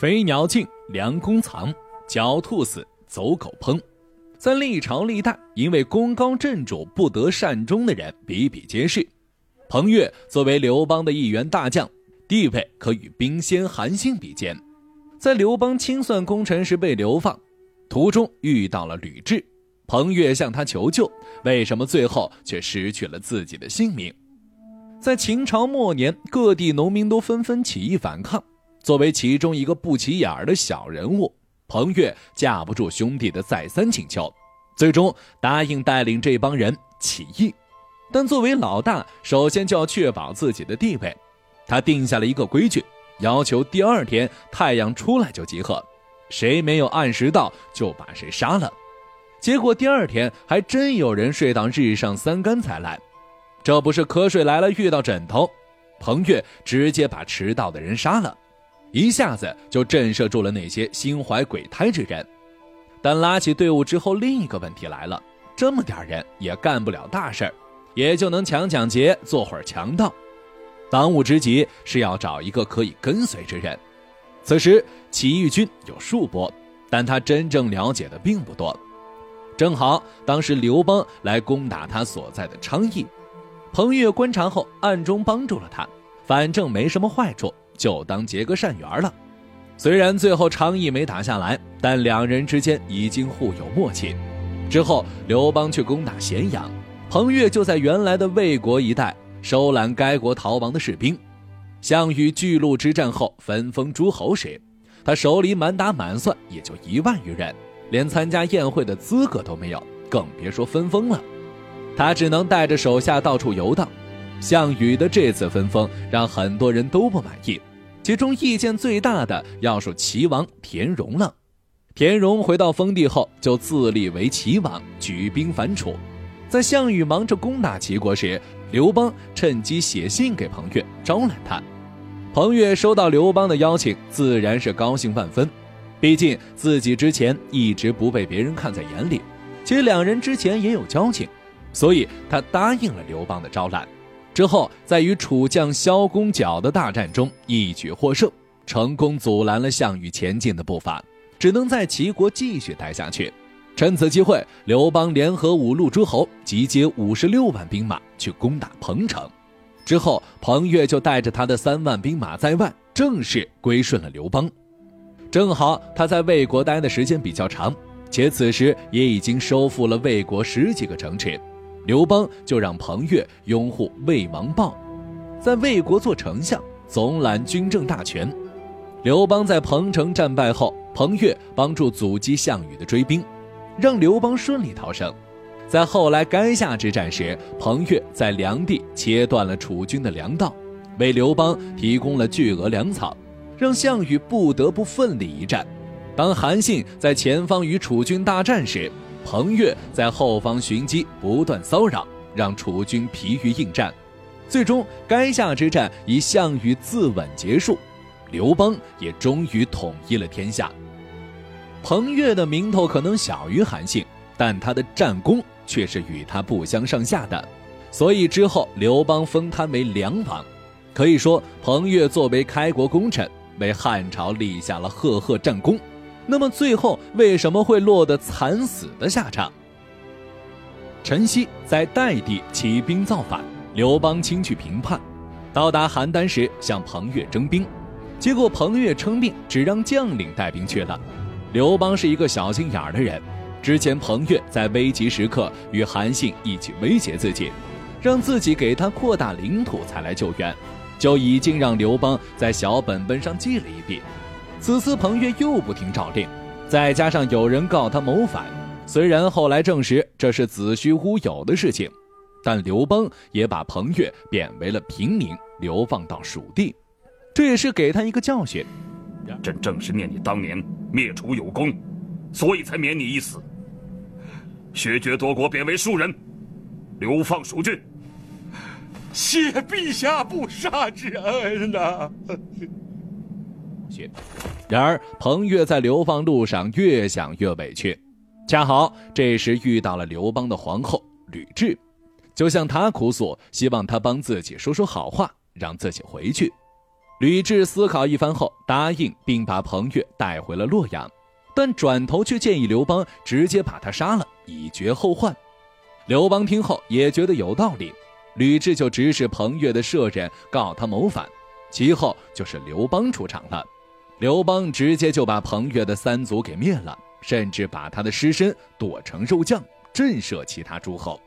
飞鸟尽，良弓藏；狡兔死，走狗烹。在历朝历代，因为功高震主、不得善终的人比比皆是。彭越作为刘邦的一员大将，地位可与兵仙韩信比肩。在刘邦清算功臣时被流放，途中遇到了吕雉，彭越向他求救，为什么最后却失去了自己的性命？在秦朝末年，各地农民都纷纷起义反抗。作为其中一个不起眼的小人物，彭越架不住兄弟的再三请求，最终答应带领这帮人起义。但作为老大，首先就要确保自己的地位。他定下了一个规矩，要求第二天太阳出来就集合，谁没有按时到就把谁杀了。结果第二天还真有人睡到日上三竿才来，这不是瞌睡来了遇到枕头，彭越直接把迟到的人杀了，一下子就震慑住了那些心怀鬼胎之人。但拉起队伍之后，另一个问题来了：这么点人也干不了大事儿。也就能抢抢劫，做会儿强盗。当务之急是要找一个可以跟随之人。此时起义军有数波，但他真正了解的并不多。正好当时刘邦来攻打他所在的昌邑，彭越观察后暗中帮助了他，反正没什么坏处，就当结个善缘了。虽然最后昌邑没打下来，但两人之间已经互有默契。之后刘邦去攻打咸阳。彭越就在原来的魏国一带收揽该国逃亡的士兵。项羽巨鹿之战后分封诸侯时，他手里满打满算也就一万余人，连参加宴会的资格都没有，更别说分封了。他只能带着手下到处游荡。项羽的这次分封让很多人都不满意，其中意见最大的要数齐王田荣了。田荣回到封地后，就自立为齐王，举兵反楚。在项羽忙着攻打齐国时，刘邦趁机写信给彭越招揽他。彭越收到刘邦的邀请，自然是高兴万分。毕竟自己之前一直不被别人看在眼里，且两人之前也有交情，所以他答应了刘邦的招揽。之后，在与楚将萧公角的大战中一举获胜，成功阻拦了项羽前进的步伐，只能在齐国继续待下去。趁此机会，刘邦联合五路诸侯，集结五十六万兵马去攻打彭城。之后，彭越就带着他的三万兵马在外，正式归顺了刘邦。正好他在魏国待的时间比较长，且此时也已经收复了魏国十几个城池，刘邦就让彭越拥护魏王豹，在魏国做丞相，总揽军政大权。刘邦在彭城战败后，彭越帮助阻击项羽的追兵。让刘邦顺利逃生，在后来垓下之战时，彭越在梁地切断了楚军的粮道，为刘邦提供了巨额粮草，让项羽不得不奋力一战。当韩信在前方与楚军大战时，彭越在后方寻机不断骚扰，让楚军疲于应战。最终，垓下之战以项羽自刎结束，刘邦也终于统一了天下。彭越的名头可能小于韩信，但他的战功却是与他不相上下的，所以之后刘邦封他为梁王。可以说，彭越作为开国功臣，为汉朝立下了赫赫战功。那么最后为什么会落得惨死的下场？陈豨在代地起兵造反，刘邦亲去平叛，到达邯郸时向彭越征兵，结果彭越称病，只让将领带兵去了。刘邦是一个小心眼儿的人，之前彭越在危急时刻与韩信一起威胁自己，让自己给他扩大领土才来救援，就已经让刘邦在小本本上记了一笔。此次彭越又不听诏令，再加上有人告他谋反，虽然后来证实这是子虚乌有的事情，但刘邦也把彭越贬为了平民，流放到蜀地，这也是给他一个教训。朕正是念你当年灭楚有功，所以才免你一死。削爵夺国，贬为庶人，流放蜀郡。谢陛下不杀之恩呐！然而彭越在流放路上越想越委屈，恰好这时遇到了刘邦的皇后吕雉，就向他哭诉，希望他帮自己说说好话，让自己回去。吕雉思考一番后，答应并把彭越带回了洛阳，但转头却建议刘邦直接把他杀了，以绝后患。刘邦听后也觉得有道理，吕雉就指使彭越的舍人告他谋反，其后就是刘邦出场了。刘邦直接就把彭越的三族给灭了，甚至把他的尸身剁成肉酱，震慑其他诸侯。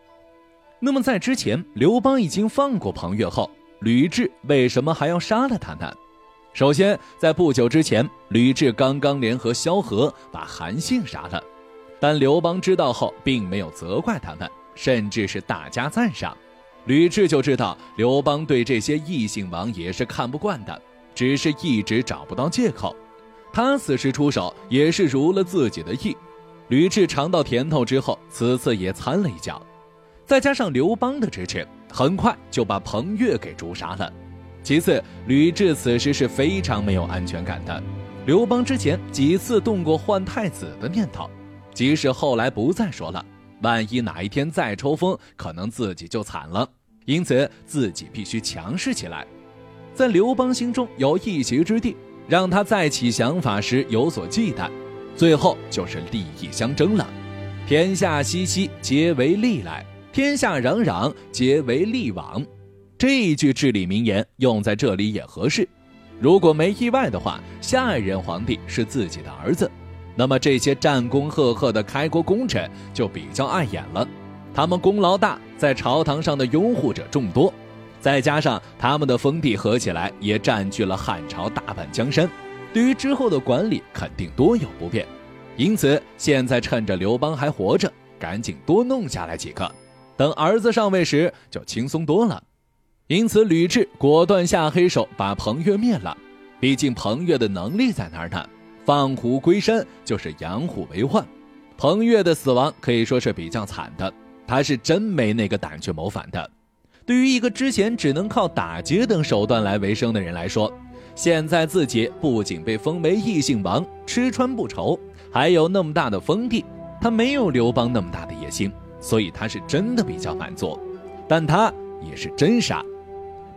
那么在之前，刘邦已经放过彭越后，吕雉为什么还要杀了他呢？首先，在不久之前，吕雉刚刚联合萧何把韩信杀了，但刘邦知道后，并没有责怪他们，甚至是大加赞赏。吕雉就知道刘邦对这些异姓王也是看不惯的。只是一直找不到借口，他此时出手也是如了自己的意。吕雉尝到甜头之后，此次也掺了一脚，再加上刘邦的支持，很快就把彭越给诛杀了。其次，吕雉此时是非常没有安全感的。刘邦之前几次动过换太子的念头，即使后来不再说了，万一哪一天再抽风，可能自己就惨了。因此，自己必须强势起来。在刘邦心中有一席之地，让他再起想法时有所忌惮，最后就是利益相争了。天下熙熙，皆为利来；天下攘攘，皆为利往。这一句至理名言用在这里也合适。如果没意外的话，下一任皇帝是自己的儿子，那么这些战功赫赫的开国功臣就比较碍眼了。他们功劳大，在朝堂上的拥护者众多。再加上他们的封地合起来也占据了汉朝大半江山，对于之后的管理肯定多有不便。因此，现在趁着刘邦还活着，赶紧多弄下来几个，等儿子上位时就轻松多了。因此，吕雉果断下黑手把彭越灭了。毕竟彭越的能力在那儿呢，放虎归山就是养虎为患。彭越的死亡可以说是比较惨的，他是真没那个胆去谋反的。对于一个之前只能靠打劫等手段来为生的人来说，现在自己不仅被封为异姓王，吃穿不愁，还有那么大的封地，他没有刘邦那么大的野心，所以他是真的比较满足。但他也是真傻。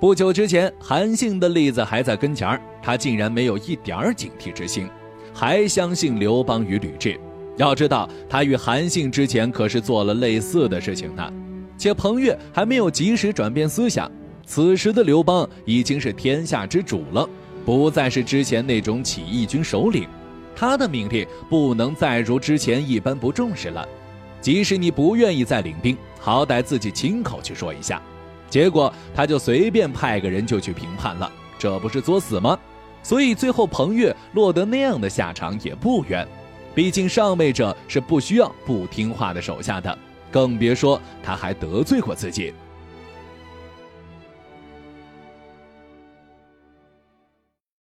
不久之前，韩信的例子还在跟前儿，他竟然没有一点儿警惕之心，还相信刘邦与吕雉。要知道，他与韩信之前可是做了类似的事情呢。且彭越还没有及时转变思想，此时的刘邦已经是天下之主了，不再是之前那种起义军首领，他的命令不能再如之前一般不重视了。即使你不愿意再领兵，好歹自己亲口去说一下。结果他就随便派个人就去平叛了，这不是作死吗？所以最后彭越落得那样的下场也不冤，毕竟上位者是不需要不听话的手下的。更别说他还得罪过自己。